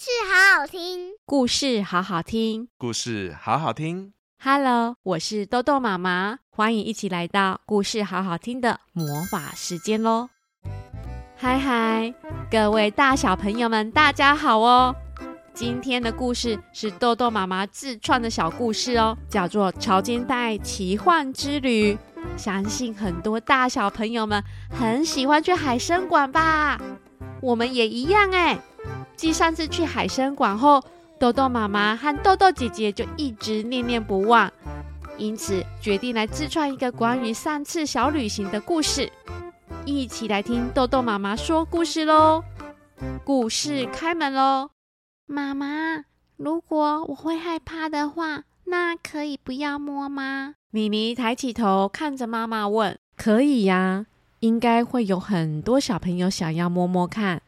事好好听，故事好好听，故事好好听。Hello，我是豆豆妈妈，欢迎一起来到故事好好听的魔法时间喽！嗨嗨，各位大小朋友们，大家好哦！今天的故事是豆豆妈妈自创的小故事哦，叫做《潮间带奇幻之旅》。相信很多大小朋友们很喜欢去海生馆吧？我们也一样哎。继上次去海生馆后，豆豆妈妈和豆豆姐姐就一直念念不忘，因此决定来自创一个关于上次小旅行的故事。一起来听豆豆妈妈说故事喽！故事开门喽！妈妈，如果我会害怕的话，那可以不要摸吗？米妮抬起头看着妈妈问：“可以呀，应该会有很多小朋友想要摸摸看。”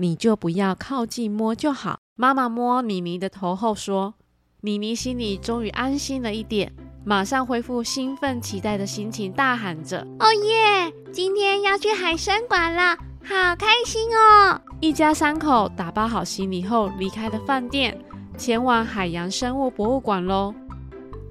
你就不要靠近摸就好。妈妈摸妮妮的头后说：“妮妮心里终于安心了一点，马上恢复兴奋期待的心情，大喊着：‘哦耶！今天要去海生馆了，好开心哦！’一家三口打包好行李后，离开了饭店，前往海洋生物博物馆喽。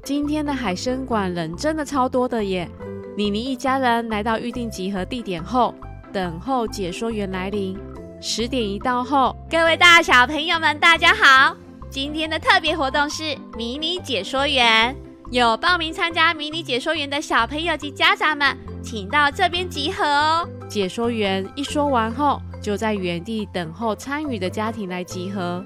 今天的海生馆人真的超多的耶！妮妮一家人来到预定集合地点后，等候解说员来临。”十点一到后，各位大小朋友们，大家好！今天的特别活动是迷你解说员，有报名参加迷你解说员的小朋友及家长们，请到这边集合哦。解说员一说完后，就在原地等候参与的家庭来集合。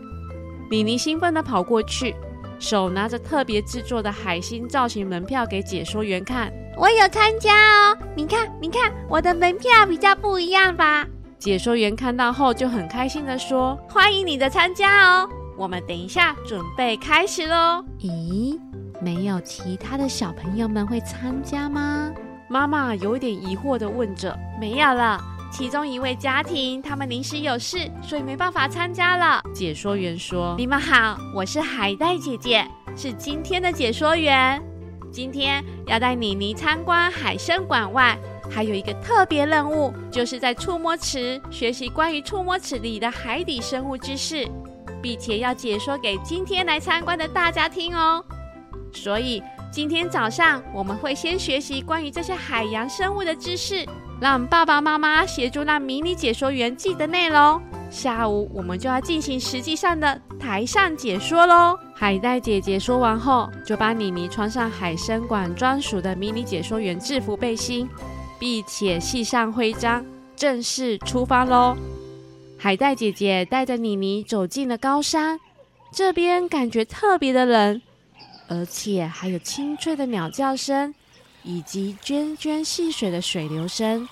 米妮兴奋地跑过去，手拿着特别制作的海星造型门票给解说员看。我有参加哦，你看，你看，我的门票比较不一样吧？解说员看到后就很开心的说：“欢迎你的参加哦！我们等一下准备开始喽。”咦，没有其他的小朋友们会参加吗？妈妈有点疑惑的问着。“没有了，其中一位家庭他们临时有事，所以没办法参加了。”解说员说：“你们好，我是海带姐姐，是今天的解说员。今天要带妮妮参观海参馆外。”还有一个特别任务，就是在触摸池学习关于触摸池里的海底生物知识，并且要解说给今天来参观的大家听哦。所以今天早上我们会先学习关于这些海洋生物的知识，让爸爸妈妈协助让迷你解说员记得内容。下午我们就要进行实际上的台上解说喽。海带姐姐说完后，就把妮妮穿上海生馆专属的迷你解说员制服背心。并且系上徽章，正式出发喽！海带姐姐带着妮妮走进了高山，这边感觉特别的冷，而且还有清脆的鸟叫声，以及涓涓细水的水流声。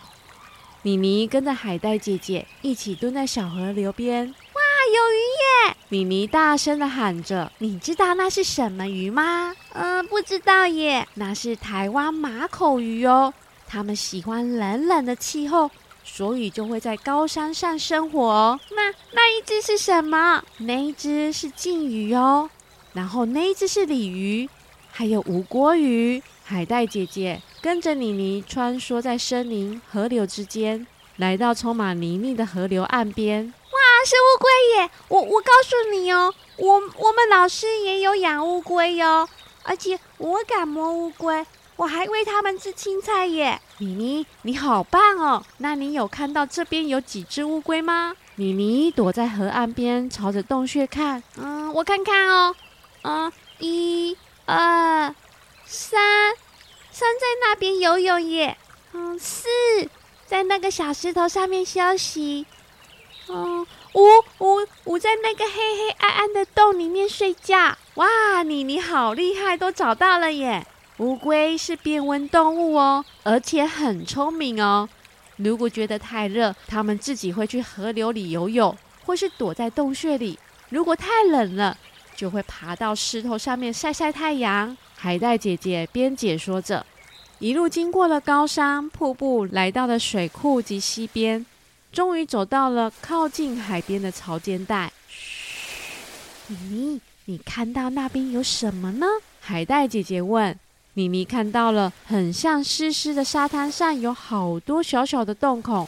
妮妮跟着海带姐姐一起蹲在小河流边，哇，有鱼耶！妮妮大声的喊着：“你知道那是什么鱼吗？”“嗯，不知道耶。”“那是台湾马口鱼哦。”他们喜欢冷冷的气候，所以就会在高山上生活哦。那那一只是什么？那一只是鲫鱼哦。然后那一只是鲤鱼，还有吴锅鱼。海带姐姐跟着妮妮穿梭在森林、河流之间，来到充满泥泞的河流岸边。哇，是乌龟耶！我我告诉你哦，我我们老师也有养乌龟哟，而且我敢摸乌龟。我还喂他们吃青菜耶！妮妮，你好棒哦！那你有看到这边有几只乌龟吗？妮妮躲在河岸边，朝着洞穴看。嗯，我看看哦。嗯，一、二、三，三在那边游泳耶。嗯，四在那个小石头上面休息。嗯，五五五在那个黑黑暗暗的洞里面睡觉。哇，妮妮好厉害，都找到了耶！乌龟是变温动物哦，而且很聪明哦。如果觉得太热，它们自己会去河流里游泳，或是躲在洞穴里。如果太冷了，就会爬到石头上面晒晒太阳。海带姐姐边解说着，一路经过了高山、瀑布，来到了水库及溪边，终于走到了靠近海边的潮间带。嘘，妮妮，你看到那边有什么呢？海带姐姐问。妮妮看到了，很像湿湿的沙滩上有好多小小的洞孔。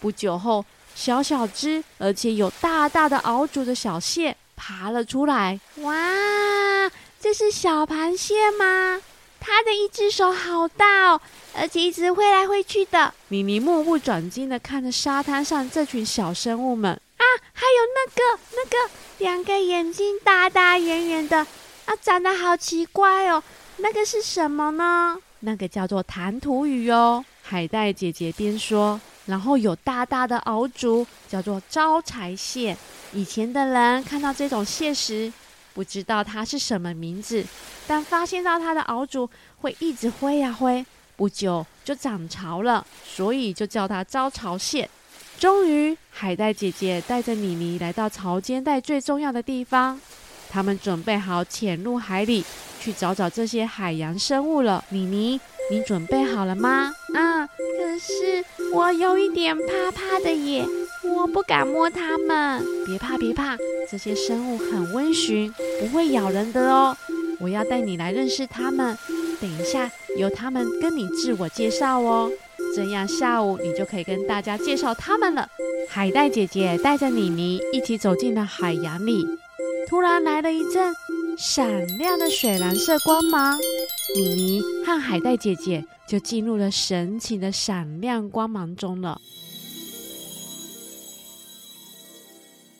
不久后，小小只而且有大大的螯足的小蟹爬了出来。哇，这是小螃蟹吗？它的一只手好大哦，而且一直挥来挥去的。妮妮目不转睛地看着沙滩上这群小生物们啊，还有那个那个两个眼睛大大圆圆的啊，长得好奇怪哦。那个是什么呢？那个叫做弹涂鱼哦。海带姐姐边说，然后有大大的螯足，叫做招财蟹。以前的人看到这种蟹时，不知道它是什么名字，但发现到它的螯足会一直挥呀挥，不久就涨潮了，所以就叫它招潮蟹。终于，海带姐姐带着妮妮来到潮间带最重要的地方，他们准备好潜入海里去找找这些海洋生物了。妮妮，你准备好了吗？啊，可是我有一点怕怕的耶。我不敢摸它们，别怕别怕，这些生物很温驯，不会咬人的哦。我要带你来认识它们，等一下由他们跟你自我介绍哦，这样下午你就可以跟大家介绍它们了。海带姐姐带着妮妮一起走进了海洋里，突然来了一阵闪亮的水蓝色光芒，妮妮和海带姐姐就进入了神奇的闪亮光芒中了。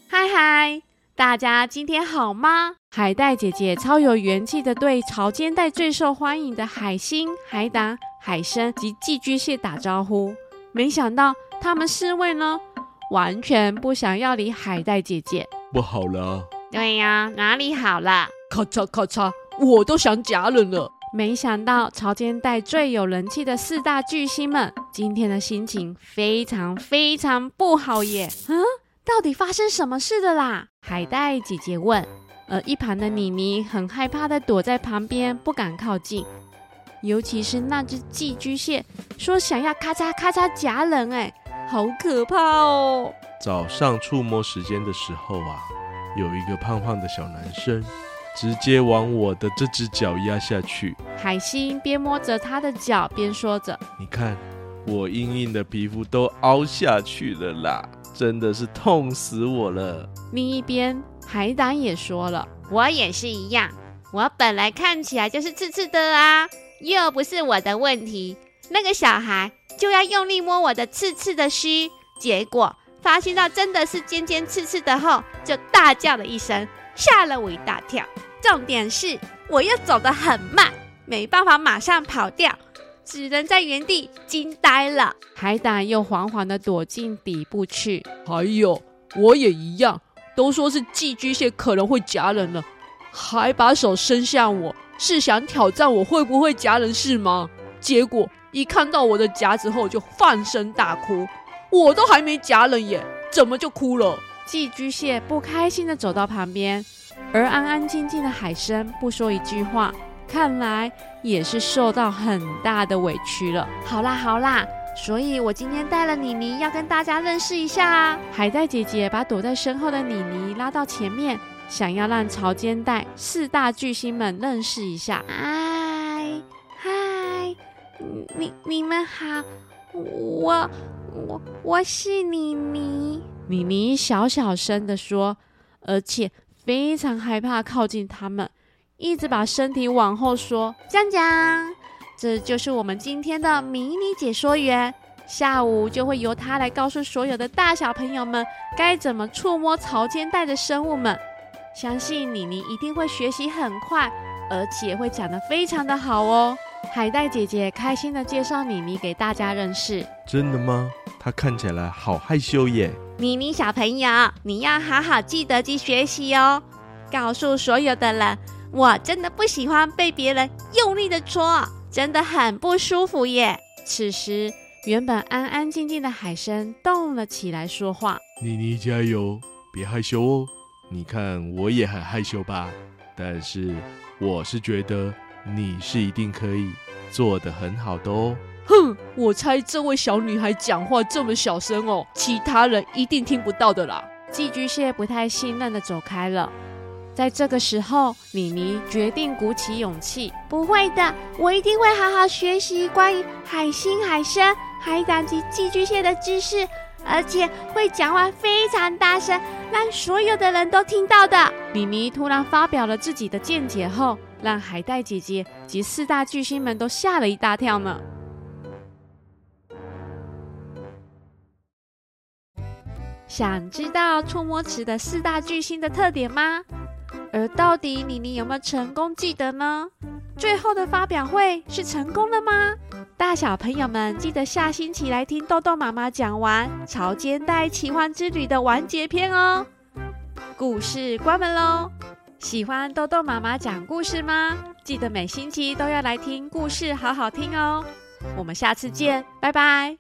嗨嗨，大家今天好吗？海带姐姐超有元气的对潮间带最受欢迎的海星、海胆、海参及寄居蟹打招呼。没想到他们四位呢，完全不想要理海带姐姐。不好了！对呀，哪里好了？咔嚓咔嚓，我都想夹人了。没想到潮间带最有人气的四大巨星们，今天的心情非常非常不好耶！嗯。到底发生什么事的啦？海带姐姐问。而一旁的妮妮很害怕的躲在旁边，不敢靠近。尤其是那只寄居蟹，说想要咔嚓咔嚓夹人，哎，好可怕哦！早上触摸时间的时候啊，有一个胖胖的小男生，直接往我的这只脚压下去。海星边摸着他的脚边说着：“你看，我硬硬的皮肤都凹下去了啦。”真的是痛死我了！另一边，海胆也说了：“我也是一样，我本来看起来就是刺刺的啊，又不是我的问题。那个小孩就要用力摸我的刺刺的须，结果发现到真的是尖尖刺刺的后，就大叫了一声，吓了我一大跳。重点是我又走得很慢，没办法马上跑掉。”只能在原地惊呆了。海胆又缓缓地躲进底部去。还有，我也一样，都说是寄居蟹可能会夹人了，还把手伸向我，是想挑战我会不会夹人是吗？结果一看到我的夹子后就放声大哭。我都还没夹冷耶，怎么就哭了？寄居蟹不开心的走到旁边，而安安静静的海参不说一句话。看来也是受到很大的委屈了。好啦好啦，所以我今天带了妮妮要跟大家认识一下啊。海带姐姐把躲在身后的妮妮拉到前面，想要让潮间带四大巨星们认识一下。嗨嗨，你你们好，我我我是妮妮。妮妮小小声的说，而且非常害怕靠近他们。一直把身体往后缩，讲讲，这就是我们今天的迷你解说员。下午就会由他来告诉所有的大小朋友们该怎么触摸潮间带的生物们。相信妮妮一定会学习很快，而且会讲得非常的好哦。海带姐姐开心的介绍妮妮给大家认识。真的吗？她看起来好害羞耶。妮妮小朋友，你要好好记得去学习哦，告诉所有的人。我真的不喜欢被别人用力的戳，真的很不舒服耶。此时，原本安安静静的海参动了起来，说话：“妮妮加油，别害羞哦。你看我也很害羞吧？但是我是觉得你是一定可以做得很好的哦。”哼，我猜这位小女孩讲话这么小声哦，其他人一定听不到的啦。寄居蟹不太信任的走开了。在这个时候，妮妮决定鼓起勇气：“不会的，我一定会好好学习关于海星、海参、海胆及寄居蟹的知识，而且会讲话非常大声，让所有的人都听到的。妮妮突然发表了自己的见解后，让海带姐姐及四大巨星们都吓了一大跳呢。想知道触摸池的四大巨星的特点吗？而到底妮妮有没有成功记得呢？最后的发表会是成功了吗？大小朋友们记得下星期来听豆豆妈妈讲完《潮间带奇幻之旅》的完结篇哦。故事关门喽！喜欢豆豆妈妈讲故事吗？记得每星期都要来听故事，好好听哦。我们下次见，拜拜。